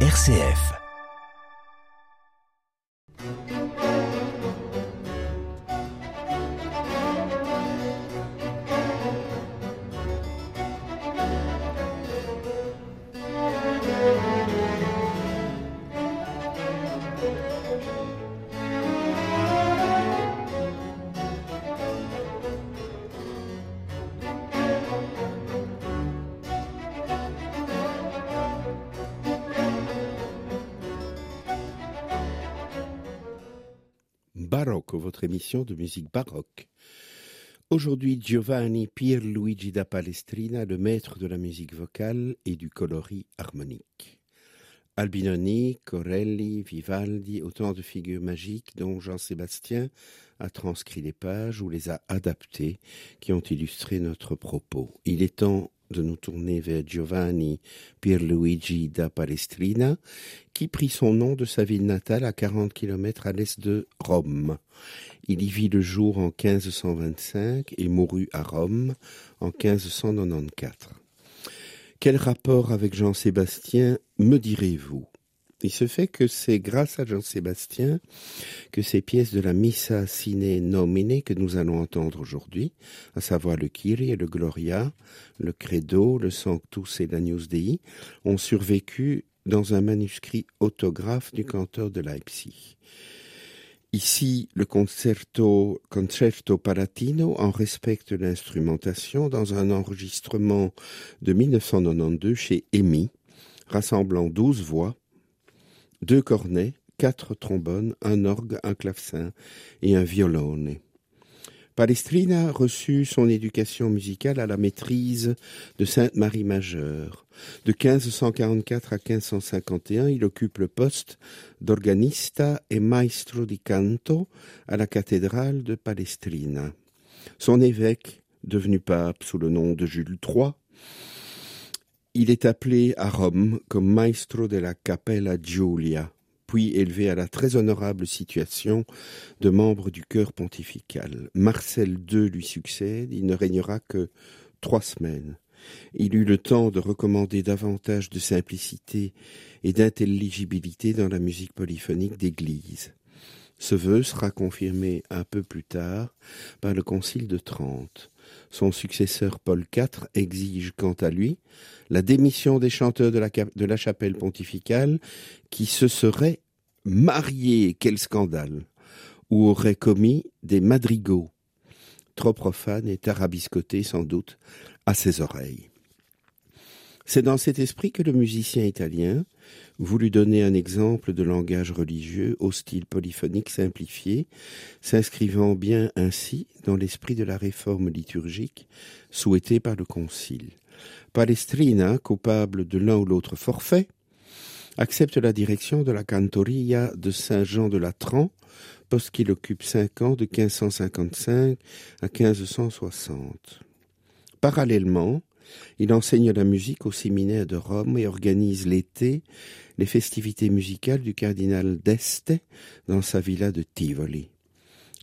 RCF. Émission de musique baroque. Aujourd'hui, Giovanni Pierluigi da Palestrina, le maître de la musique vocale et du coloris harmonique. Albinoni, Corelli, Vivaldi, autant de figures magiques dont Jean-Sébastien a transcrit les pages ou les a adaptées qui ont illustré notre propos. Il est temps de nous tourner vers Giovanni Pierluigi da Palestrina, qui prit son nom de sa ville natale à 40 km à l'est de Rome. Il y vit le jour en 1525 et mourut à Rome en 1594. Quel rapport avec Jean-Sébastien me direz-vous? Il se fait que c'est grâce à Jean-Sébastien que ces pièces de la Missa Sine Nomine que nous allons entendre aujourd'hui, à savoir le Kyrie et le Gloria, le Credo, le Sanctus et l'Agnus Dei, ont survécu dans un manuscrit autographe du canteur de Leipzig. Ici, le concerto, concerto palatino en respecte l'instrumentation dans un enregistrement de 1992 chez EMI, rassemblant douze voix, deux cornets, quatre trombones, un orgue, un clavecin et un violone. Palestrina reçut son éducation musicale à la maîtrise de Sainte-Marie Majeure. De 1544 à 1551, il occupe le poste d'organista et maestro di canto à la cathédrale de Palestrina. Son évêque, devenu pape sous le nom de Jules III, il est appelé à Rome comme maestro de la Cappella Giulia, puis élevé à la très honorable situation de membre du chœur pontifical. Marcel II lui succède, il ne régnera que trois semaines. Il eut le temps de recommander davantage de simplicité et d'intelligibilité dans la musique polyphonique d'Église. Ce vœu sera confirmé un peu plus tard par le Concile de Trente. Son successeur Paul IV exige quant à lui la démission des chanteurs de la, chapelle pontificale qui se seraient mariés, quel scandale, ou auraient commis des madrigaux, trop profanes et tarabiscotés sans doute à ses oreilles. C'est dans cet esprit que le musicien italien voulut donner un exemple de langage religieux au style polyphonique simplifié, s'inscrivant bien ainsi dans l'esprit de la réforme liturgique souhaitée par le Concile. Palestrina, coupable de l'un ou l'autre forfait, accepte la direction de la cantoria de Saint-Jean de Latran, poste qu'il occupe cinq ans de 1555 à 1560. Parallèlement, il enseigne la musique au séminaire de Rome et organise l'été les festivités musicales du cardinal d'Este dans sa villa de Tivoli.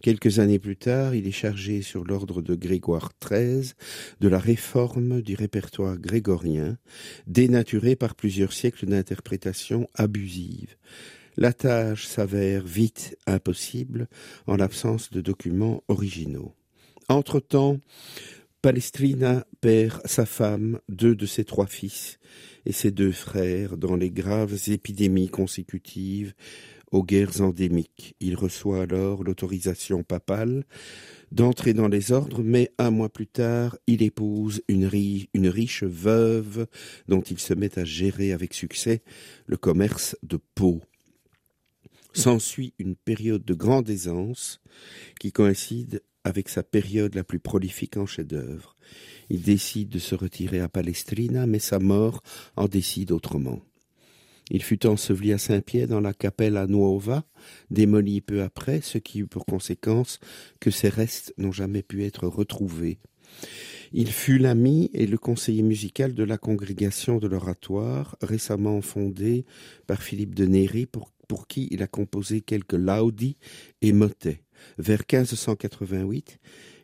Quelques années plus tard, il est chargé sur l'ordre de Grégoire XIII de la réforme du répertoire grégorien, dénaturé par plusieurs siècles d'interprétations abusives. La tâche s'avère vite impossible en l'absence de documents originaux. Entre-temps, Palestrina perd sa femme, deux de ses trois fils et ses deux frères dans les graves épidémies consécutives aux guerres endémiques. Il reçoit alors l'autorisation papale d'entrer dans les ordres, mais un mois plus tard, il épouse une, riche veuve dont il se met à gérer avec succès le commerce de peau. S'ensuit une période de grande aisance qui coïncide avec sa période la plus prolifique en chef-d'œuvre. Il décide de se retirer à Palestrina, mais sa mort en décide autrement. Il fut enseveli à Saint-Pierre dans la Capella Nuova, démoli peu après, ce qui eut pour conséquence que ses restes n'ont jamais pu être retrouvés. Il fut l'ami et le conseiller musical de la congrégation de l'oratoire, récemment fondée par Philippe de Néry, pour, pour qui il a composé quelques laudi et motets. Vers 1588,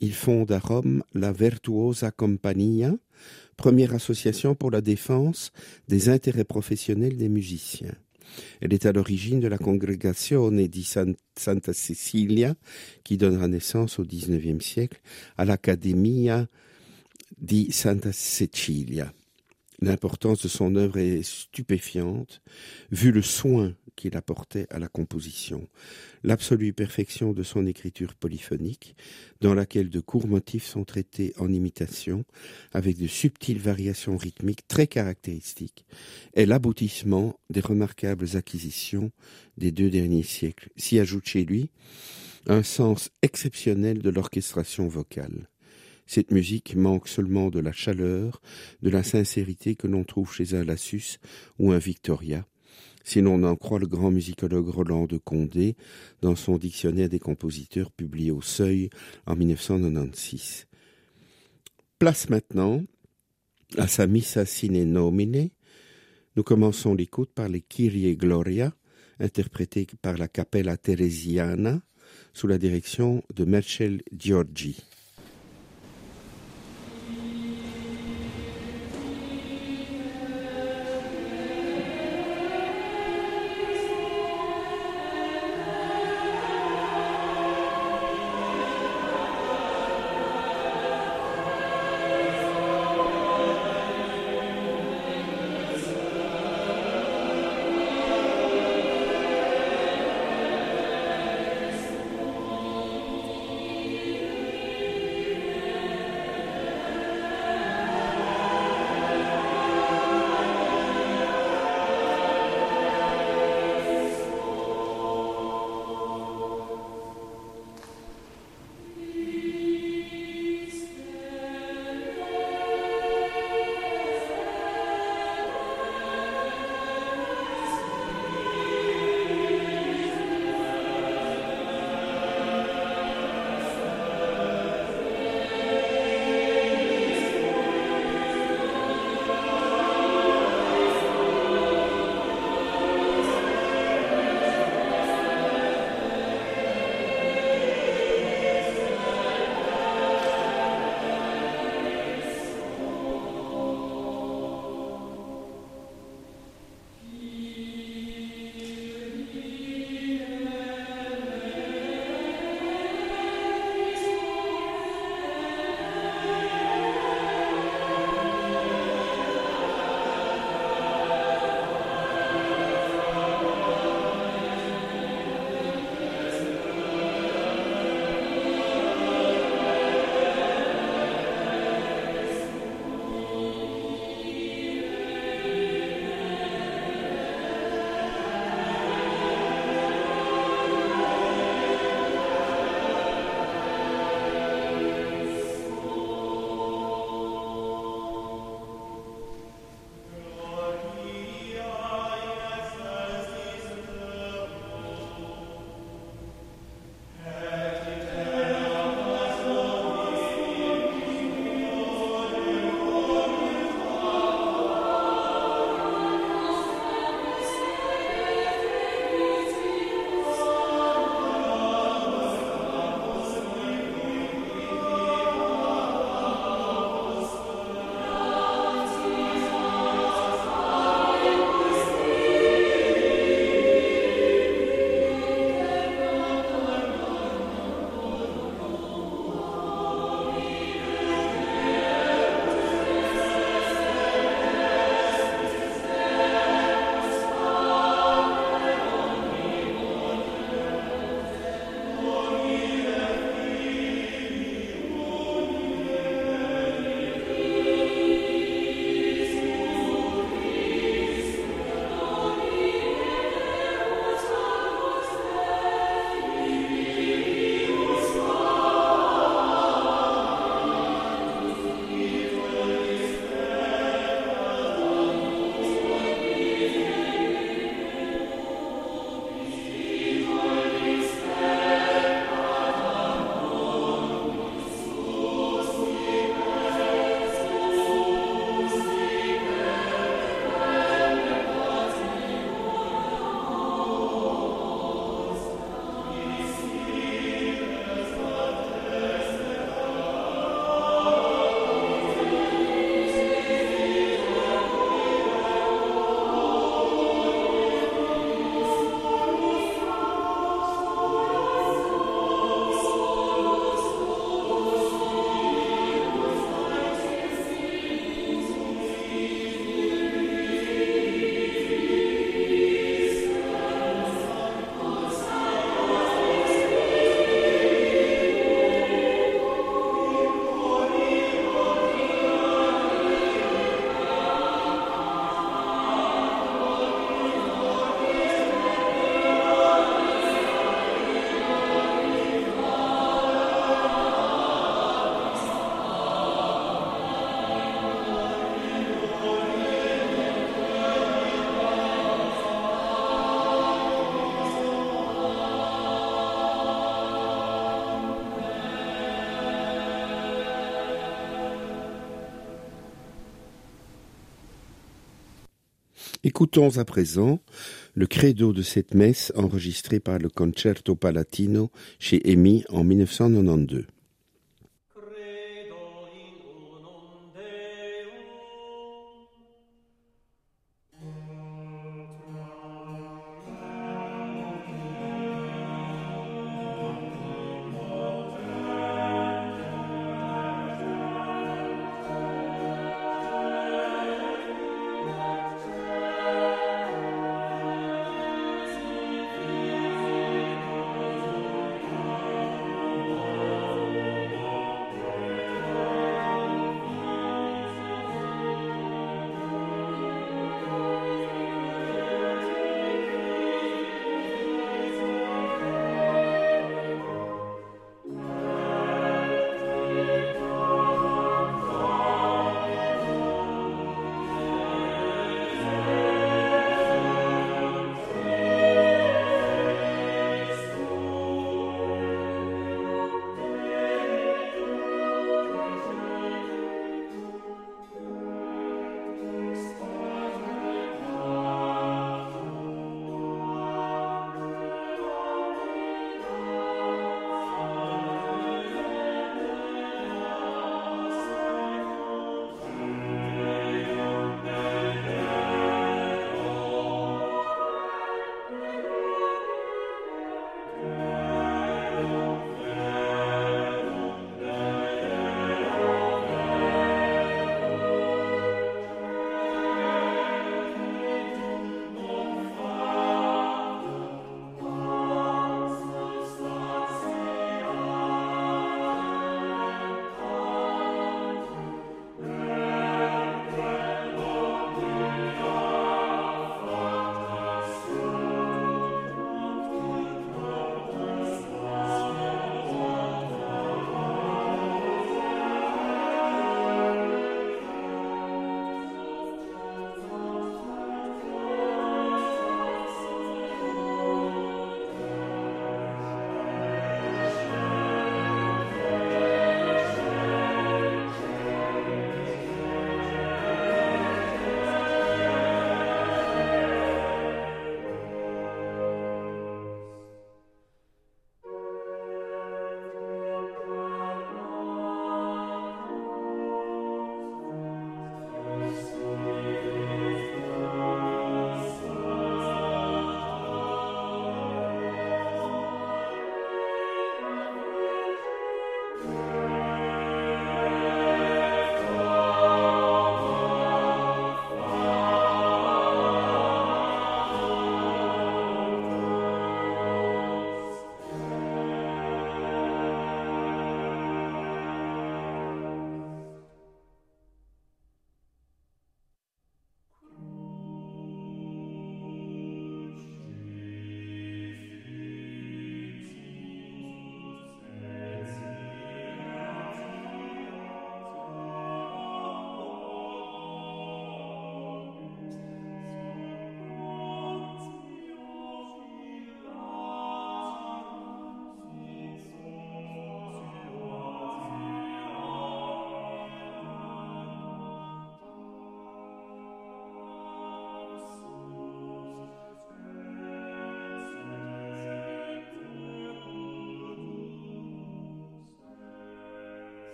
il fonde à Rome la Virtuosa Compagnia, première association pour la défense des intérêts professionnels des musiciens. Elle est à l'origine de la Congregazione di Santa Cecilia, qui donnera naissance au XIXe siècle à l'Accademia di Santa Cecilia. L'importance de son œuvre est stupéfiante, vu le soin qu'il apportait à la composition, l'absolue perfection de son écriture polyphonique, dans laquelle de courts motifs sont traités en imitation, avec de subtiles variations rythmiques très caractéristiques, est l'aboutissement des remarquables acquisitions des deux derniers siècles. S'y ajoute chez lui un sens exceptionnel de l'orchestration vocale. Cette musique manque seulement de la chaleur, de la sincérité que l'on trouve chez un Lassus ou un Victoria, si l'on en croit le grand musicologue Roland de Condé dans son dictionnaire des compositeurs publié au Seuil en 1996. Place maintenant à sa Missa sine nomine. Nous commençons l'écoute par les Kyrie Gloria, interprétés par la Capella Teresiana, sous la direction de Marcel Giorgi. Écoutons à présent le credo de cette messe enregistrée par le Concerto Palatino chez Emi en 1992.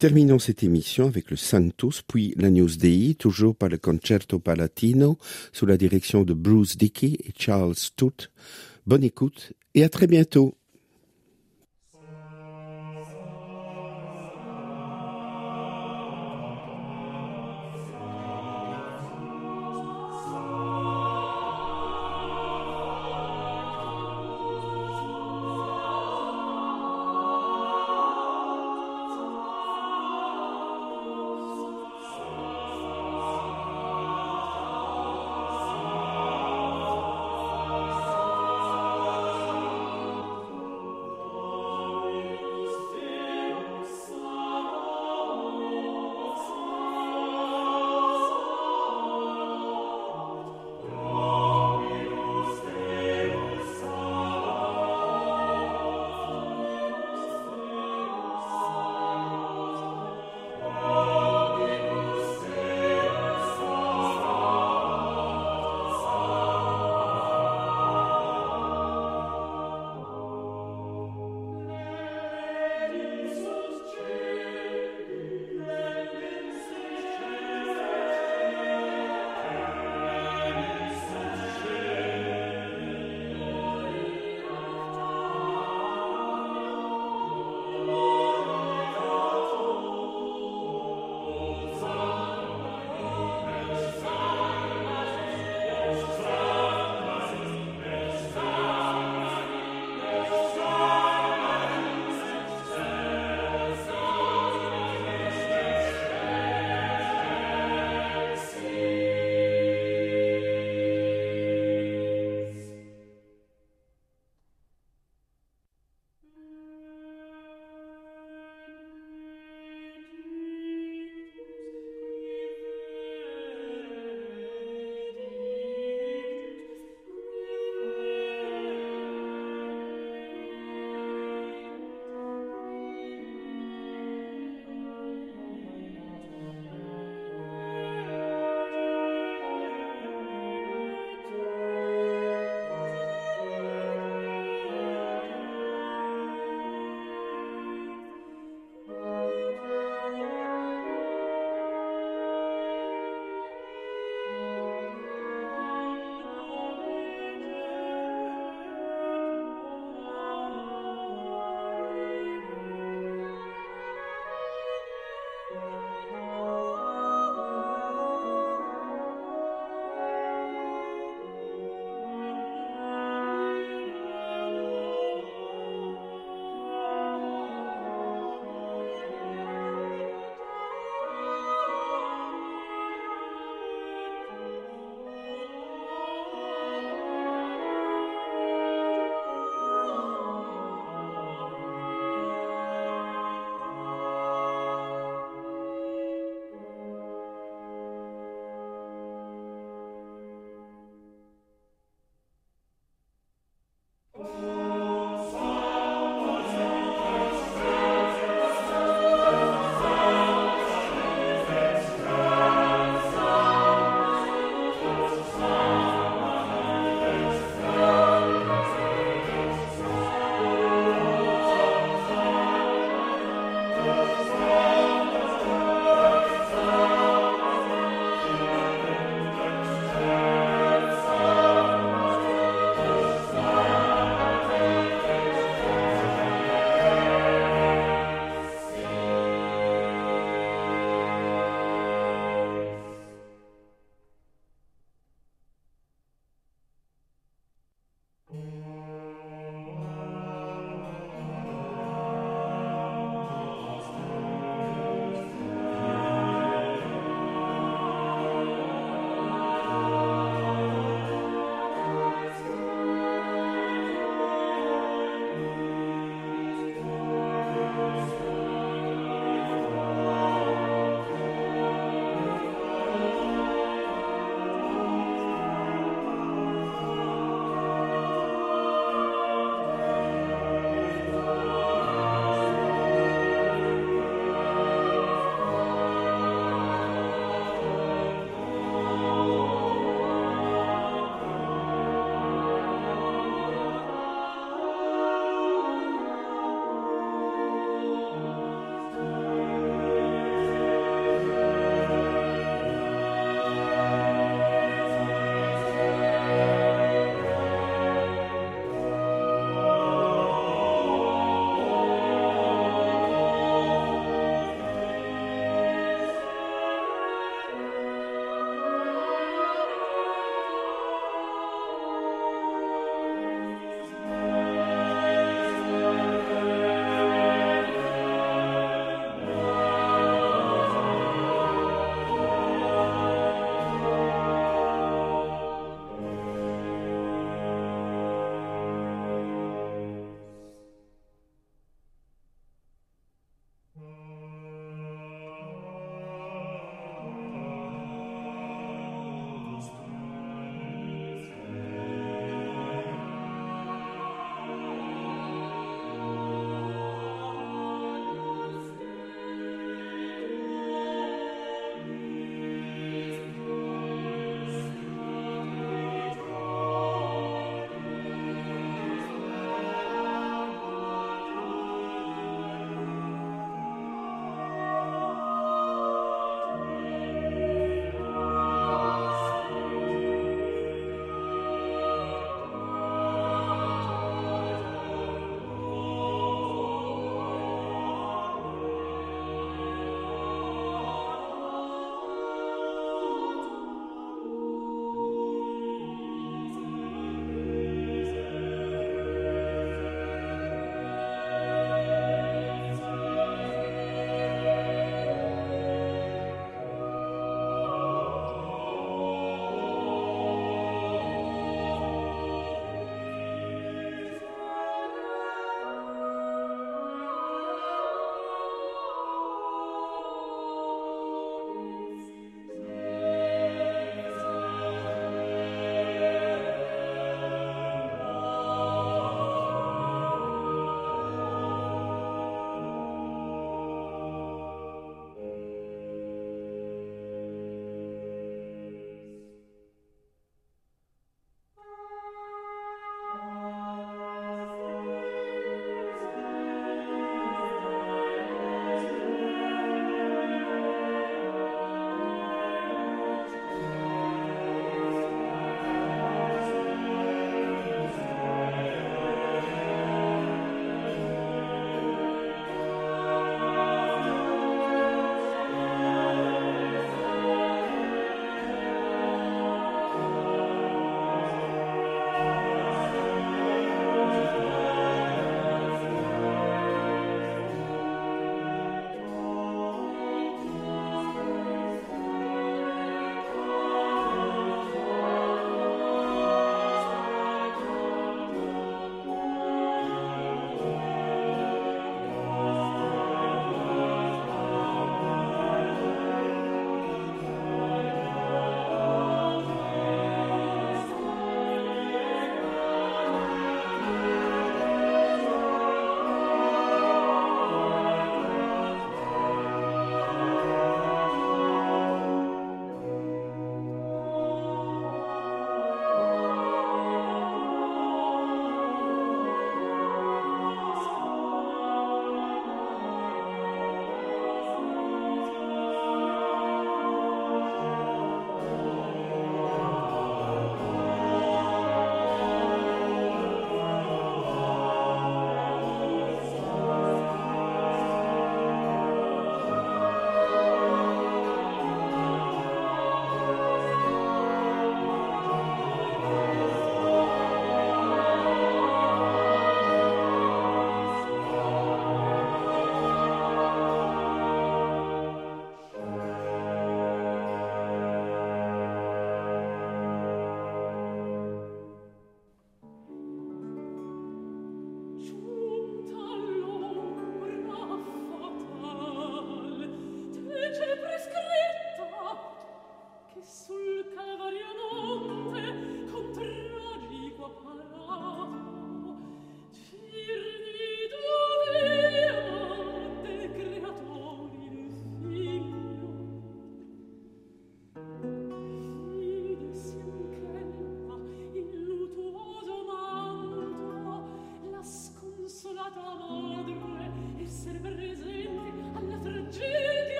Terminons cette émission avec le Santos, puis la News Dei, toujours par le Concerto Palatino, sous la direction de Bruce Dickey et Charles Stout. Bonne écoute et à très bientôt.